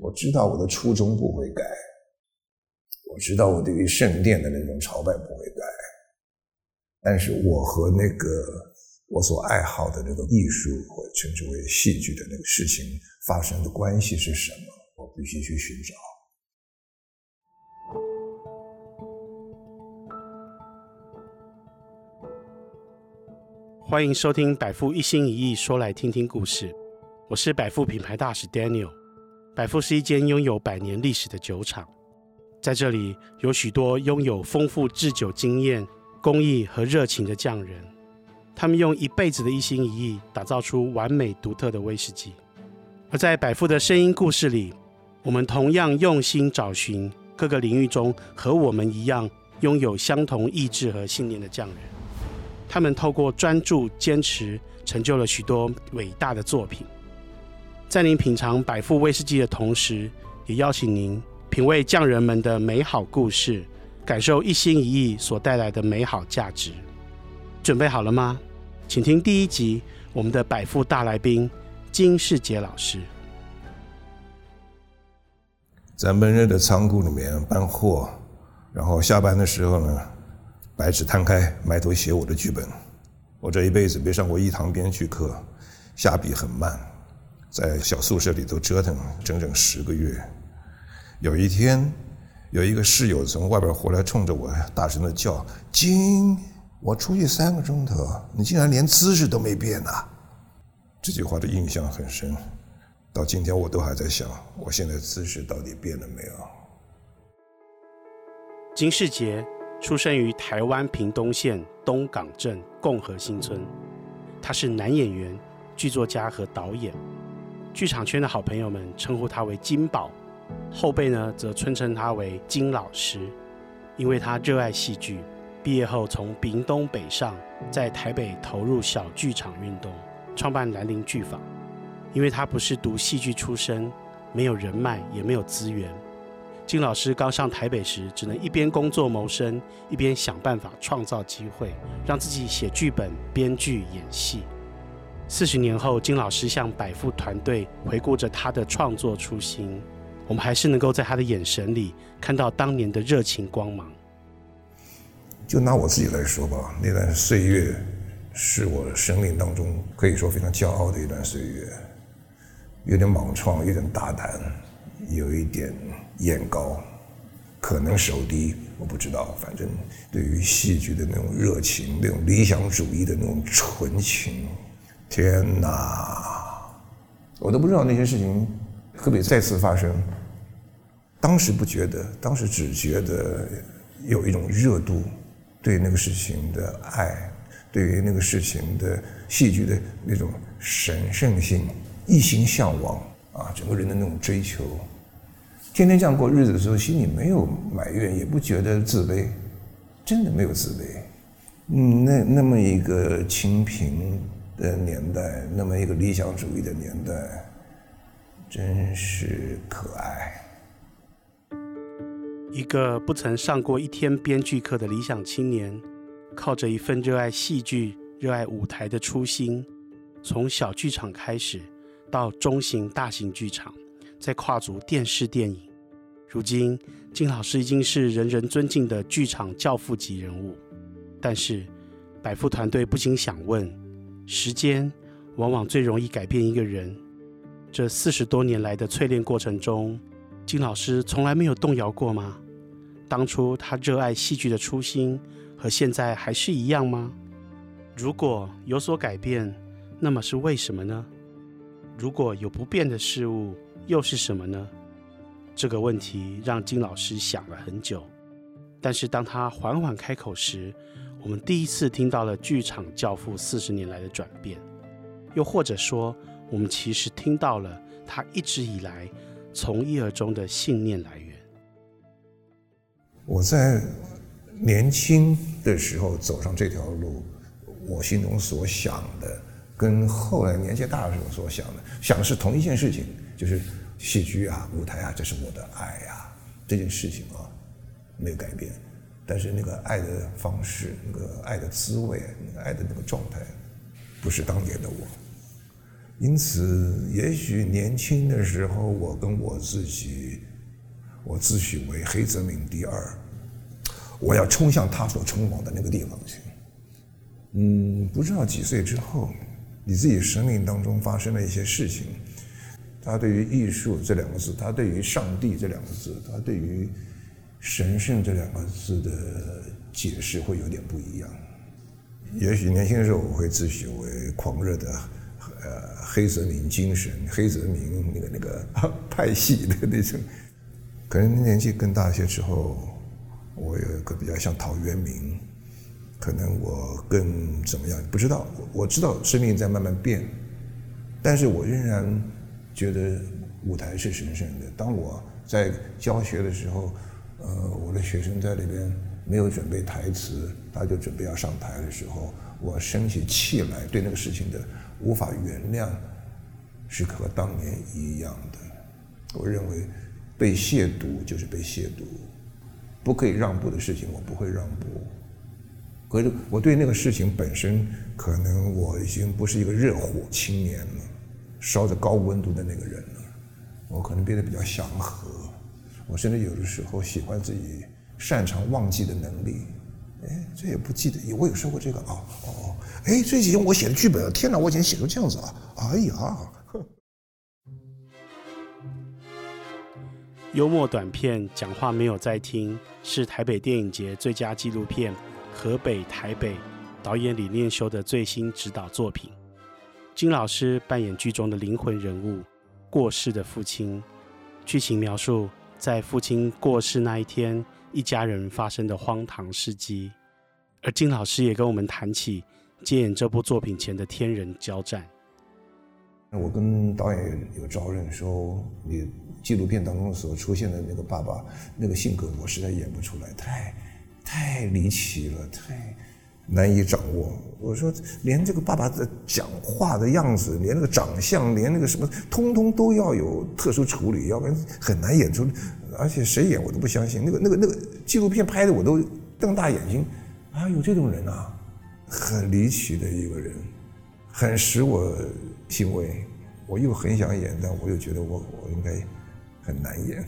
我知道我的初衷不会改，我知道我对于圣殿的那种朝拜不会改，但是我和那个我所爱好的那个艺术，或称之为戏剧的那个事情发生的关系是什么？我必须去寻找。欢迎收听百富一心一意说来听听故事，我是百富品牌大使 Daniel。百富是一间拥有百年历史的酒厂，在这里有许多拥有丰富制酒经验、工艺和热情的匠人，他们用一辈子的一心一意打造出完美独特的威士忌。而在百富的声音故事里，我们同样用心找寻各个领域中和我们一样拥有相同意志和信念的匠人。他们透过专注、坚持，成就了许多伟大的作品。在您品尝百富威士忌的同时，也邀请您品味匠人们的美好故事，感受一心一意所带来的美好价值。准备好了吗？请听第一集，我们的百富大来宾金世杰老师。在闷热的仓库里面搬货，然后下班的时候呢，白纸摊开，埋头写我的剧本。我这一辈子没上过一堂编剧课，下笔很慢，在小宿舍里头折腾整整十个月。有一天，有一个室友从外边回来，冲着我大声的叫：“金，我出去三个钟头，你竟然连姿势都没变呐！”这句话的印象很深，到今天我都还在想，我现在姿势到底变了没有？金士杰。出生于台湾屏东县东港镇共和新村，他是男演员、剧作家和导演。剧场圈的好朋友们称呼他为金宝，后辈呢则尊称他为金老师，因为他热爱戏剧。毕业后从屏东北上，在台北投入小剧场运动，创办兰陵剧坊。因为他不是读戏剧出身，没有人脉，也没有资源。金老师刚上台北时，只能一边工作谋生，一边想办法创造机会，让自己写剧本、编剧、演戏。四十年后，金老师向百富团队回顾着他的创作初心，我们还是能够在他的眼神里看到当年的热情光芒。就拿我自己来说吧，那段岁月是我生命当中可以说非常骄傲的一段岁月，有点莽撞，有点大胆，有一点。眼高，可能手低，我不知道。反正对于戏剧的那种热情，那种理想主义的那种纯情，天哪！我都不知道那些事情会不会再次发生。当时不觉得，当时只觉得有一种热度，对那个事情的爱，对于那个事情的戏剧的那种神圣性，一心向往啊，整个人的那种追求。天天这样过日子的时候，心里没有埋怨，也不觉得自卑，真的没有自卑。嗯，那那么一个清贫的年代，那么一个理想主义的年代，真是可爱。一个不曾上过一天编剧课的理想青年，靠着一份热爱戏剧、热爱舞台的初心，从小剧场开始，到中型、大型剧场，再跨足电视、电影。如今，金老师已经是人人尊敬的剧场教父级人物。但是，百富团队不禁想问：时间往往最容易改变一个人。这四十多年来的淬炼过程中，金老师从来没有动摇过吗？当初他热爱戏剧的初心和现在还是一样吗？如果有所改变，那么是为什么呢？如果有不变的事物，又是什么呢？这个问题让金老师想了很久，但是当他缓缓开口时，我们第一次听到了剧场教父四十年来的转变，又或者说，我们其实听到了他一直以来从一而终的信念来源。我在年轻的时候走上这条路，我心中所想的，跟后来年纪大的时候所想的，想的是同一件事情，就是。戏剧啊，舞台啊，这是我的爱呀、啊！这件事情啊，没有改变，但是那个爱的方式，那个爱的滋味，那个爱的那个状态，不是当年的我。因此，也许年轻的时候，我跟我自己，我自诩为黑泽明第二，我要冲向他所冲往的那个地方去。嗯，不知道几岁之后，你自己生命当中发生了一些事情，他对于艺术这两个字，他对于上帝这两个字，他对于神圣这两个字的解释会有点不一样。也许年轻的时候，我会自诩为狂热的。呃，黑泽明精神，黑泽明那个那个 派系的那种，可能年纪更大一些之后，我有一个比较像陶渊明，可能我更怎么样？不知道，我知道生命在慢慢变，但是我仍然觉得舞台是神圣的。当我在教学的时候，呃，我的学生在里边没有准备台词，他就准备要上台的时候，我生起气来，对那个事情的。无法原谅，是和当年一样的。我认为，被亵渎就是被亵渎，不可以让步的事情，我不会让步。可是，我对那个事情本身，可能我已经不是一个热火青年了，烧着高温度的那个人了。我可能变得比较祥和。我甚至有的时候喜欢自己擅长忘记的能力。哎，这也不记得，我有说过这个啊？哦，哎，最近我写的剧本，天哪，我以前写成这样子啊！哎呀，幽默短片，讲话没有在听，是台北电影节最佳纪录片，河北台北导演李念修的最新执导作品。金老师扮演剧中的灵魂人物，过世的父亲。剧情描述在父亲过世那一天，一家人发生的荒唐事迹，而金老师也跟我们谈起接演这部作品前的天人交战。我跟导演有有招认说，你纪录片当中所出现的那个爸爸那个性格，我实在演不出来，太太离奇了，太难以掌握。我说，连这个爸爸的讲话的样子，连那个长相，连那个什么，通通都要有特殊处理，要不然很难演出。而且谁演我都不相信，那个那个那个纪录片拍的我都瞪大眼睛，啊，有这种人啊，很离奇的一个人，很使我欣慰。我又很想演，但我又觉得我我应该很难演。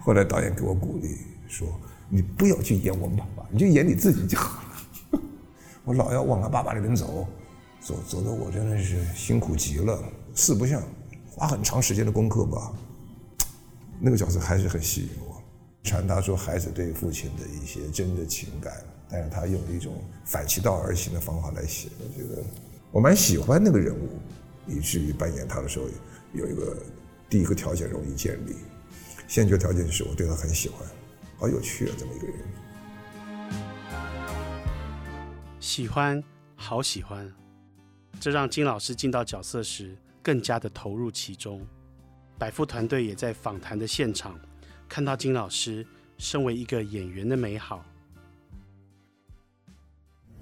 后来导演给我鼓励说：“你不要去演我爸爸，你就演你自己就好了。”我老要往他爸爸那边走，走走的我真的是辛苦极了，四不像，花很长时间的功课吧。那个角色还是很吸引我，传达出孩子对父亲的一些真的情感，但是他用一种反其道而行的方法来写，我觉得我蛮喜欢那个人物，以至于扮演他的时候有一个第一个条件容易建立，先决条件是我对他很喜欢，好有趣啊，这么一个人。喜欢，好喜欢，这让金老师进到角色时更加的投入其中。百富团队也在访谈的现场看到金老师身为一个演员的美好。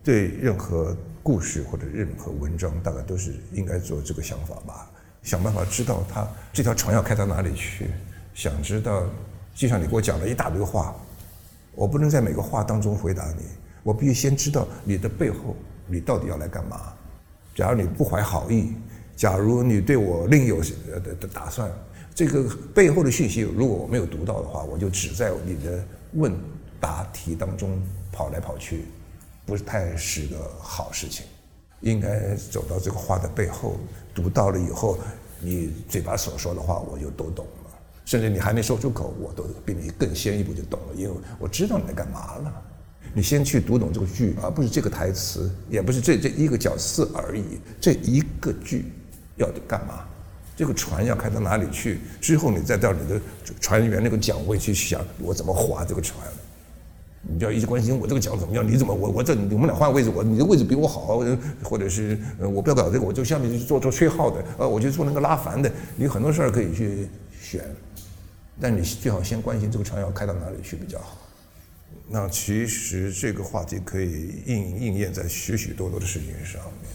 对任何故事或者任何文章，大概都是应该做这个想法吧，想办法知道他这条船要开到哪里去。想知道，就像你给我讲了一大堆话，我不能在每个话当中回答你，我必须先知道你的背后，你到底要来干嘛。假如你不怀好意，假如你对我另有的的打算。这个背后的讯息，如果我没有读到的话，我就只在你的问答题当中跑来跑去，不是太是个好事情。应该走到这个话的背后，读到了以后，你嘴巴所说的话我就都懂了，甚至你还没说出口，我都比你更先一步就懂了，因为我知道你在干嘛了。你先去读懂这个剧，而不是这个台词，也不是这这一个角色而已，这一个剧要干嘛？这个船要开到哪里去？之后你再到你的船员那个讲位去想，我怎么划这个船？你就要一直关心我这个桨怎么样？你怎么我我这你们俩换位置，我你的位置比我好，或者是我不要搞这个，我就下面就做做吹号的，呃，我就做那个拉帆的。你很多事儿可以去选，但你最好先关心这个船要开到哪里去比较好。那其实这个话题可以应应验在许许多多的事情上面。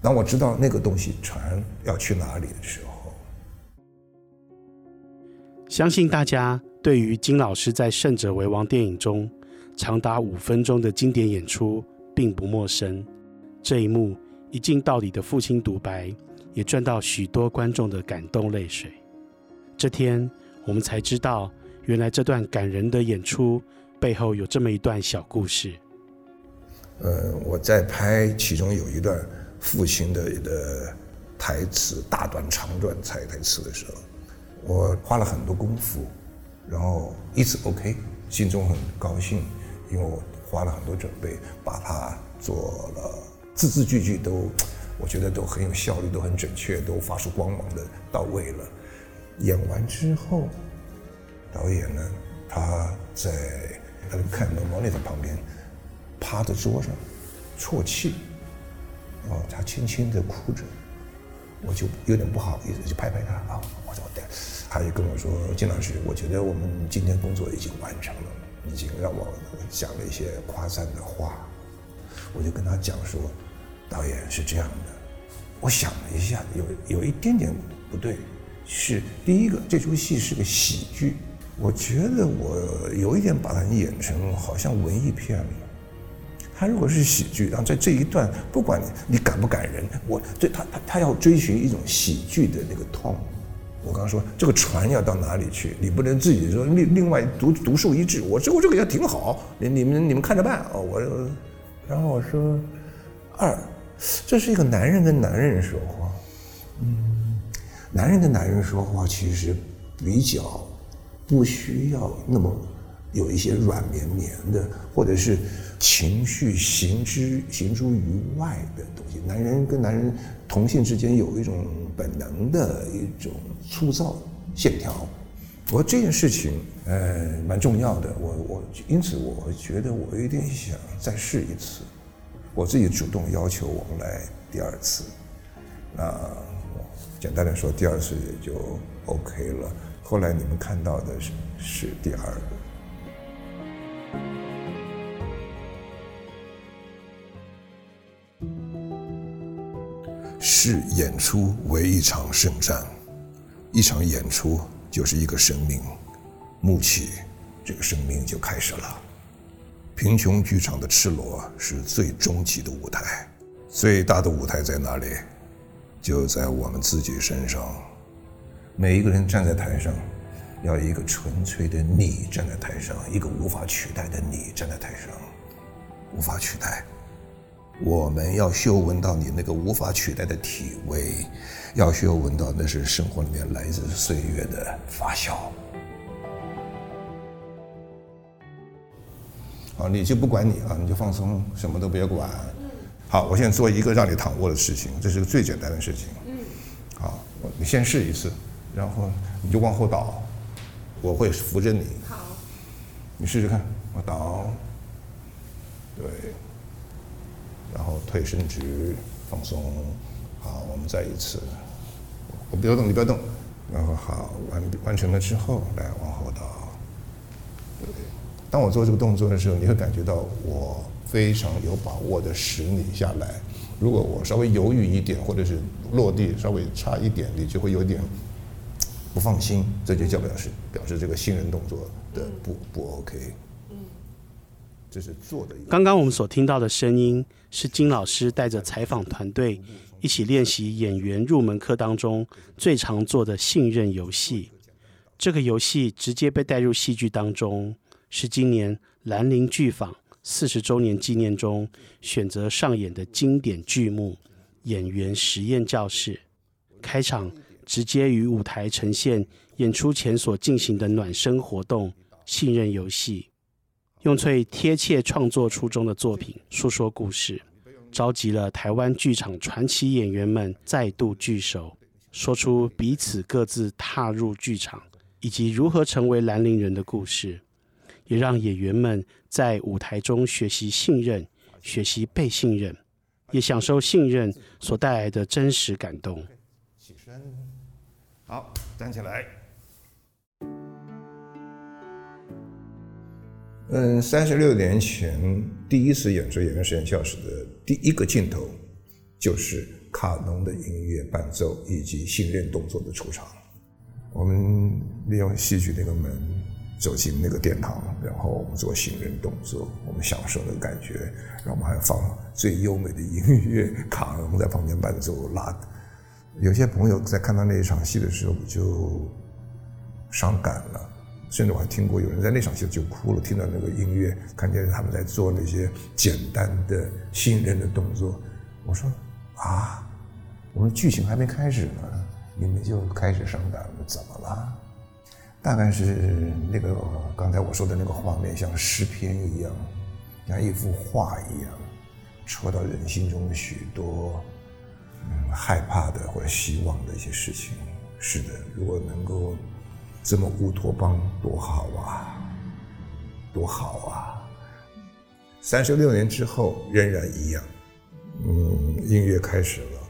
当我知道那个东西船要去哪里的时候。相信大家对于金老师在《胜者为王》电影中长达五分钟的经典演出并不陌生。这一幕一镜到底的父亲独白，也赚到许多观众的感动泪水。这天，我们才知道，原来这段感人的演出背后有这么一段小故事。呃，我在拍其中有一段父亲的的台词，大段长段台台词的时候，我花了很多功夫，然后一直 OK，心中很高兴，因为我花了很多准备，把它做了字字句句都，我觉得都很有效率，都很准确，都发出光芒的到位了。演完之后，导演呢，他在他看到毛内在旁边。趴在桌上，啜泣，哦，他轻轻地哭着，我就有点不好意思，就拍拍他啊，我说对，他就跟我说，金老师，我觉得我们今天工作已经完成了，已经让我讲了一些夸赞的话，我就跟他讲说，导演是这样的，我想了一下，有有一点点不对，是第一个，这出戏是个喜剧，我觉得我有一点把它演成好像文艺片了。他如果是喜剧，然后在这一段，不管你你感不感人，我这他他他要追寻一种喜剧的那个痛。我刚说这个船要到哪里去，你不能自己说另另外独独树一帜。我说我这个也挺好，你你们你们看着办啊。我，然后我说二，这是一个男人跟男人说话，嗯，男人跟男人说话其实比较不需要那么。有一些软绵绵的，或者是情绪行之行诸于外的东西。男人跟男人同性之间有一种本能的一种粗糙线条。我这件事情，呃，蛮重要的。我我因此我觉得我有点想再试一次。我自己主动要求我们来第二次。那简单的说，第二次也就 OK 了。后来你们看到的是是第二个。视演出为一场圣战，一场演出就是一个生命，幕起，这个生命就开始了。贫穷剧场的赤裸是最终极的舞台，最大的舞台在哪里？就在我们自己身上。每一个人站在台上，要一个纯粹的你站在台上，一个无法取代的你站在台上，无法取代。我们要嗅闻到你那个无法取代的体味，要嗅闻到那是生活里面来自岁月的发酵。好，你就不管你啊，你就放松，什么都别管。好，我现在做一个让你躺卧的事情，这是个最简单的事情。嗯。好，你先试一次，然后你就往后倒，我会扶着你。好。你试试看，我倒。对。然后腿伸直，放松，好，我们再一次，我不要动，你不要动，然后好，完完成了之后，来往后倒。对，当我做这个动作的时候，你会感觉到我非常有把握的使你下来。如果我稍微犹豫一点，或者是落地稍微差一点，你就会有点不放心，这就叫表示表示这个信任动作的不不 OK。这是做的。刚刚我们所听到的声音，是金老师带着采访团队一起练习演员入门课当中最常做的信任游戏。这个游戏直接被带入戏剧当中，是今年兰陵剧坊四十周年纪念中选择上演的经典剧目《演员实验教室》。开场直接于舞台呈现演出前所进行的暖身活动——信任游戏。用最贴切创作初衷的作品诉说故事，召集了台湾剧场传奇演员们再度聚首，说出彼此各自踏入剧场以及如何成为兰陵人的故事，也让演员们在舞台中学习信任，学习被信任，也享受信任所带来的真实感动。起身，好，站起来。嗯，三十六年前第一次演出《演员实验教室》的第一个镜头，就是卡农的音乐伴奏以及信任动作的出场。我们利用戏剧那个门走进那个殿堂，然后我们做信任动作，我们享受那个感觉，然后我们还放最优美的音乐，卡农在旁边伴奏拉，有些朋友在看到那一场戏的时候就伤感了，甚至我还听过有人在那场戏就哭了，听到那个音乐，看见他们在做那些简单的信任的动作。我说啊，我们剧情还没开始呢，你们就开始伤感了，怎么了？大概是那个刚才我说的那个画面，像诗篇一样，像一幅画一样，戳到人心中的许多。嗯，害怕的或者希望的一些事情，是的，如果能够这么乌托邦，多好啊，多好啊！三十六年之后仍然一样，嗯，音乐开始了，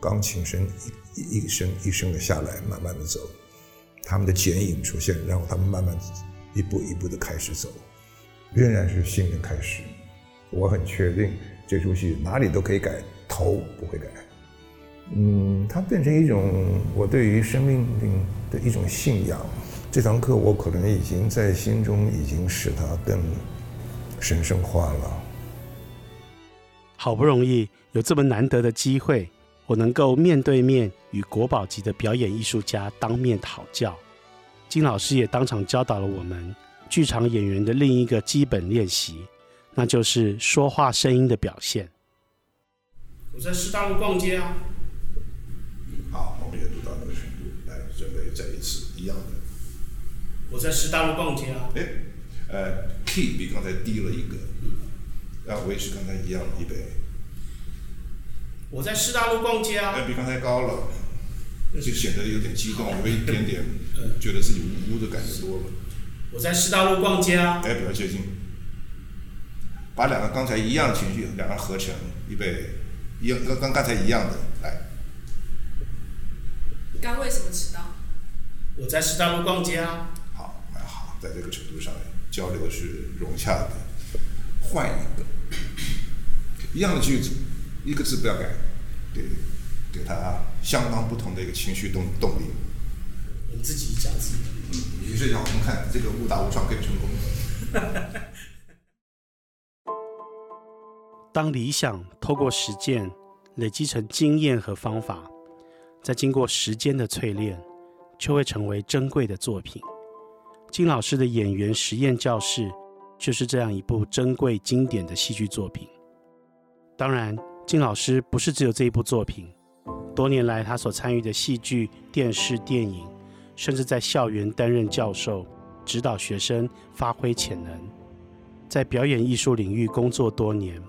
钢琴声一一声一声的下来，慢慢的走，他们的剪影出现，然后他们慢慢一步一步的开始走，仍然是新的开始。我很确定这出戏哪里都可以改，头不会改。嗯，它变成一种我对于生命的一种信仰。这堂课我可能已经在心中已经使它更神圣化了。好不容易有这么难得的机会，我能够面对面与国宝级的表演艺术家当面讨教。金老师也当场教导了我们剧场演员的另一个基本练习，那就是说话声音的表现。我在师大路逛街啊。再一次一样的。我在师大路逛街啊。哎，呃，key 比刚才低了一个，啊维持刚才一样，一杯。我在师大路逛街啊。哎，比刚才高了，就显得有点激动，有一点点，觉得自己无辜的感觉多了。我在师大路逛街啊。哎，比较接近。把两个刚才一样的情绪，两个合成，预备，一样，跟刚刚才一样的，我在师大路逛街啊。好，蛮好，在这个程度上交流是融洽的。换一个，一样的句子，一个字不要改，给给他相当不同的一个情绪动动力。你自己讲自己的。嗯，你是让我们看这个误打误撞可以成功的。当理想透过实践累积成经验和方法，再经过时间的淬炼。就会成为珍贵的作品。金老师的演员实验教室就是这样一部珍贵经典的戏剧作品。当然，金老师不是只有这一部作品，多年来他所参与的戏剧、电视、电影，甚至在校园担任教授，指导学生发挥潜能。在表演艺术领域工作多年，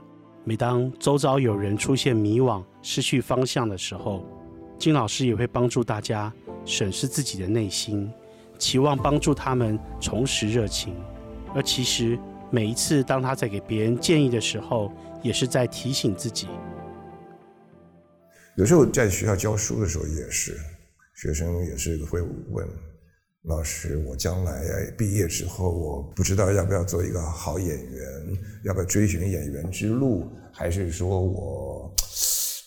每当周遭有人出现迷惘、失去方向的时候，金老师也会帮助大家。审视自己的内心，期望帮助他们重拾热情。而其实每一次当他在给别人建议的时候，也是在提醒自己。有时候在学校教书的时候也是，学生也是会问老师：“我将来毕业之后，我不知道要不要做一个好演员，要不要追寻演员之路，还是说我……”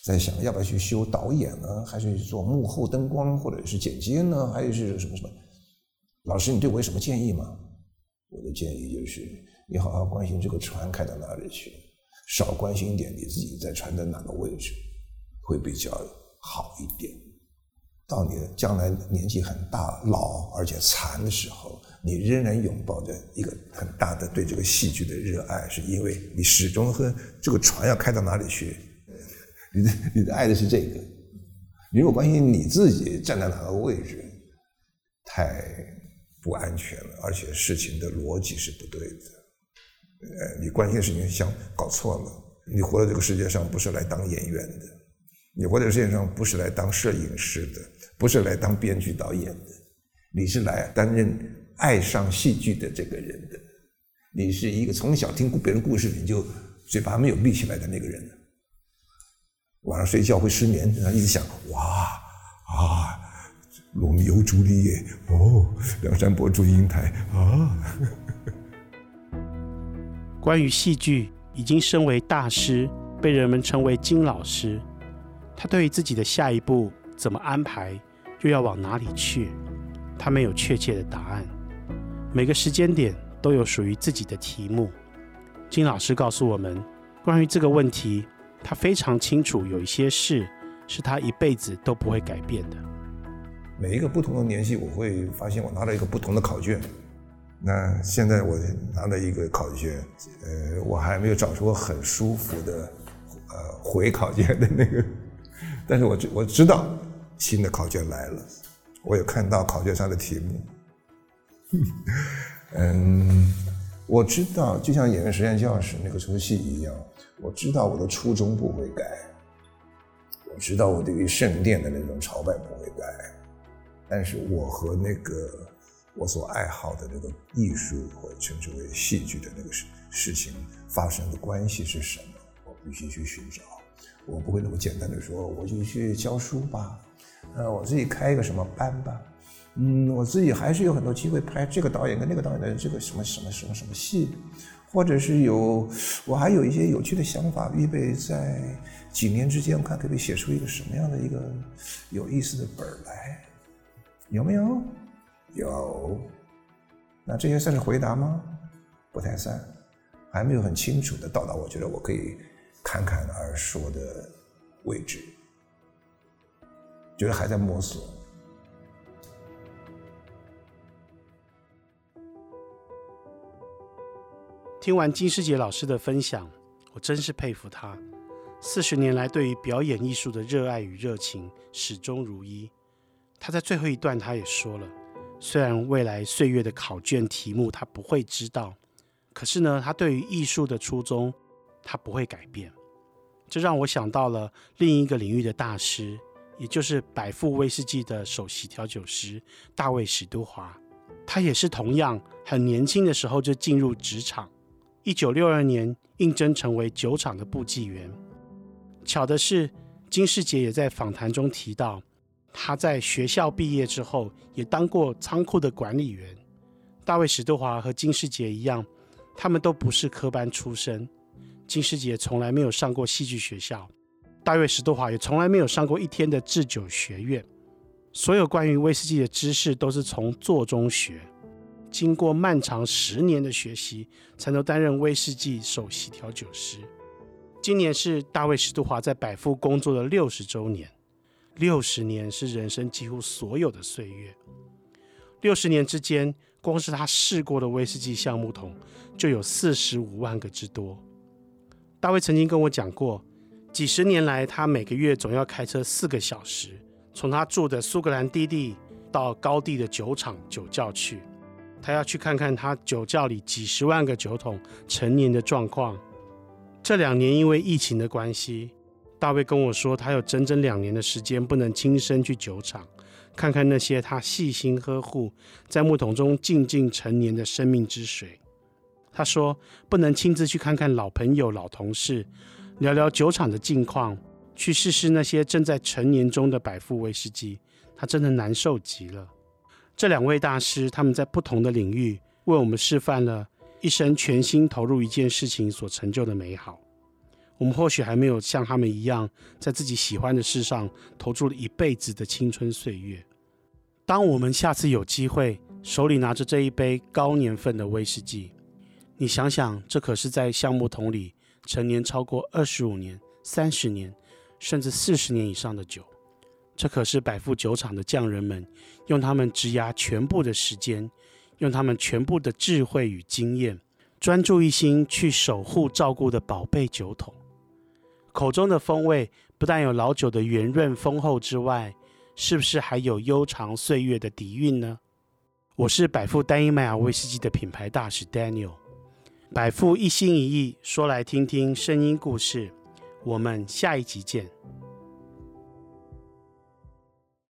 在想要不要去修导演呢，还是做幕后灯光，或者是剪接呢，还是什么什么？老师，你对我有什么建议吗？我的建议就是，你好好关心这个船开到哪里去，少关心一点你自己在船的哪个位置，会比较好一点。到你将来年纪很大、老而且残的时候，你仍然拥抱着一个很大的对这个戏剧的热爱，是因为你始终和这个船要开到哪里去。你的你的爱的是这个，你如果关心你自己站在哪个位置，太不安全了，而且事情的逻辑是不对的。呃，你关心的事情想搞错了。你活在这个世界上不是来当演员的，你活在世界上不是来当摄影师的，不是来当编剧导演的，你是来担任爱上戏剧的这个人的。你是一个从小听别人故事你就嘴巴没有闭起来的那个人。晚上睡觉会失眠，然后一直想，哇啊，罗密欧朱丽叶哦，梁山伯祝英台啊。关于戏剧，已经身为大师，被人们称为金老师。他对于自己的下一步怎么安排，又要往哪里去，他没有确切的答案。每个时间点都有属于自己的题目。金老师告诉我们，关于这个问题。他非常清楚，有一些事是他一辈子都不会改变的。每一个不同的年纪，我会发现我拿了一个不同的考卷。那现在我拿了一个考卷，呃，我还没有找出很舒服的，呃，回考卷的那个，但是我知我知道新的考卷来了，我有看到考卷上的题目。嗯，我知道，就像演员实验教室那个出戏一样，我知道我的初衷不会改，我知道我对于圣殿的那种朝拜不会改，但是我和那个我所爱好的那个艺术或称之为戏剧的那个事事情发生的关系是什么，我必须去寻找，我不会那么简单的说我就去教书吧，呃，我自己开一个什么班吧。嗯，我自己还是有很多机会拍这个导演跟那个导演的这个什么什么什么什么戏，或者是有我还有一些有趣的想法，预备在几年之间，我看可不可以写出一个什么样的一个有意思的本来，有没有？有。那这些算是回答吗？不太算，还没有很清楚的到达我觉得我可以侃侃而说的位置，觉得还在摸索。听完金师杰老师的分享，我真是佩服他。四十年来对于表演艺术的热爱与热情始终如一。他在最后一段他也说了，虽然未来岁月的考卷题目他不会知道，可是呢，他对于艺术的初衷他不会改变。这让我想到了另一个领域的大师，也就是百富威士忌的首席调酒师大卫史都华。他也是同样很年轻的时候就进入职场。一九六二年应征成为酒厂的部记员。巧的是，金士杰也在访谈中提到，他在学校毕业之后也当过仓库的管理员。大卫史都华和金士杰一样，他们都不是科班出身。金士杰从来没有上过戏剧学校，大卫史都华也从来没有上过一天的制酒学院。所有关于威士忌的知识都是从做中学。经过漫长十年的学习，才能担任威士忌首席调酒师。今年是大卫史都华在百富工作的六十周年。六十年是人生几乎所有的岁月。六十年之间，光是他试过的威士忌橡木桶就有四十五万个之多。大卫曾经跟我讲过，几十年来，他每个月总要开车四个小时，从他住的苏格兰低地到高地的酒厂酒窖去。他要去看看他酒窖里几十万个酒桶陈年的状况。这两年因为疫情的关系，大卫跟我说，他有整整两年的时间不能亲身去酒厂，看看那些他细心呵护在木桶中静静陈年的生命之水。他说，不能亲自去看看老朋友、老同事，聊聊酒厂的近况，去试试那些正在陈年中的百富威士忌，他真的难受极了。这两位大师，他们在不同的领域为我们示范了一生全心投入一件事情所成就的美好。我们或许还没有像他们一样，在自己喜欢的事上投注了一辈子的青春岁月。当我们下次有机会，手里拿着这一杯高年份的威士忌，你想想，这可是在橡木桶里陈年超过二十五年、三十年，甚至四十年以上的酒。这可是百富酒厂的匠人们用他们职涯全部的时间，用他们全部的智慧与经验，专注一心去守护照顾的宝贝酒桶。口中的风味不但有老酒的圆润丰厚之外，是不是还有悠长岁月的底蕴呢？我是百富单一麦芽威士忌的品牌大使 Daniel，百富一心一意说来听听声音故事，我们下一集见。